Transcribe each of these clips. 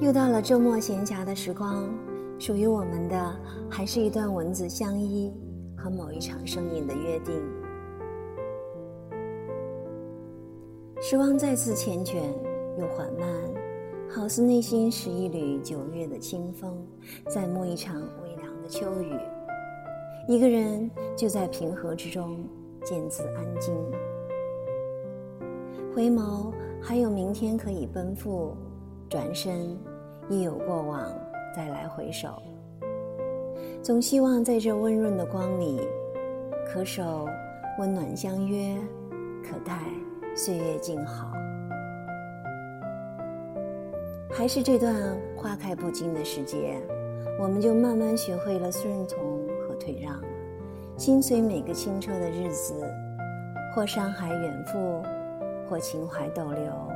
又到了周末闲暇的时光，属于我们的还是一段文字相依和某一场声音的约定。时光再次缱绻又缓慢，好似内心是一缕九月的清风，在沐一场微凉的秋雨。一个人就在平和之中渐自安静。回眸，还有明天可以奔赴；转身，亦有过往再来回首。总希望在这温润的光里，可守温暖相约，可待岁月静好。还是这段花开不惊的时节，我们就慢慢学会了顺从和退让，心随每个清澈的日子，或山海远赴，或情怀逗留。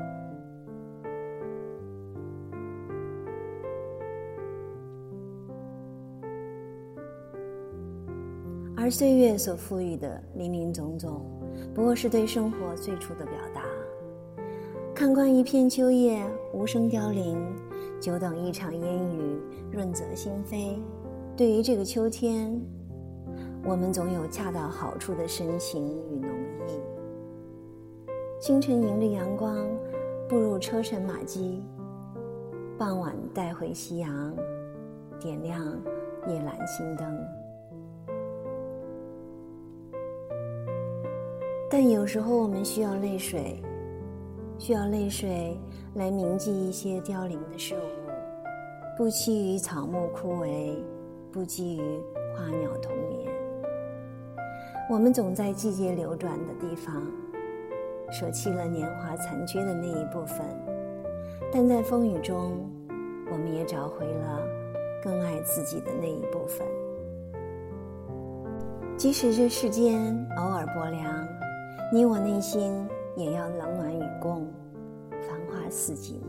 而岁月所赋予的林林总总，不过是对生活最初的表达。看惯一片秋叶无声凋零，久等一场烟雨润泽心扉。对于这个秋天，我们总有恰到好处的深情与浓意。清晨迎着阳光，步入车尘马迹；傍晚带回夕阳，点亮夜阑心灯。但有时候我们需要泪水，需要泪水来铭记一些凋零的事物，不期于草木枯萎，不羁于花鸟同眠。我们总在季节流转的地方，舍弃了年华残缺的那一部分，但在风雨中，我们也找回了更爱自己的那一部分。即使这世间偶尔薄凉。你我内心也要冷暖与共，繁花似锦。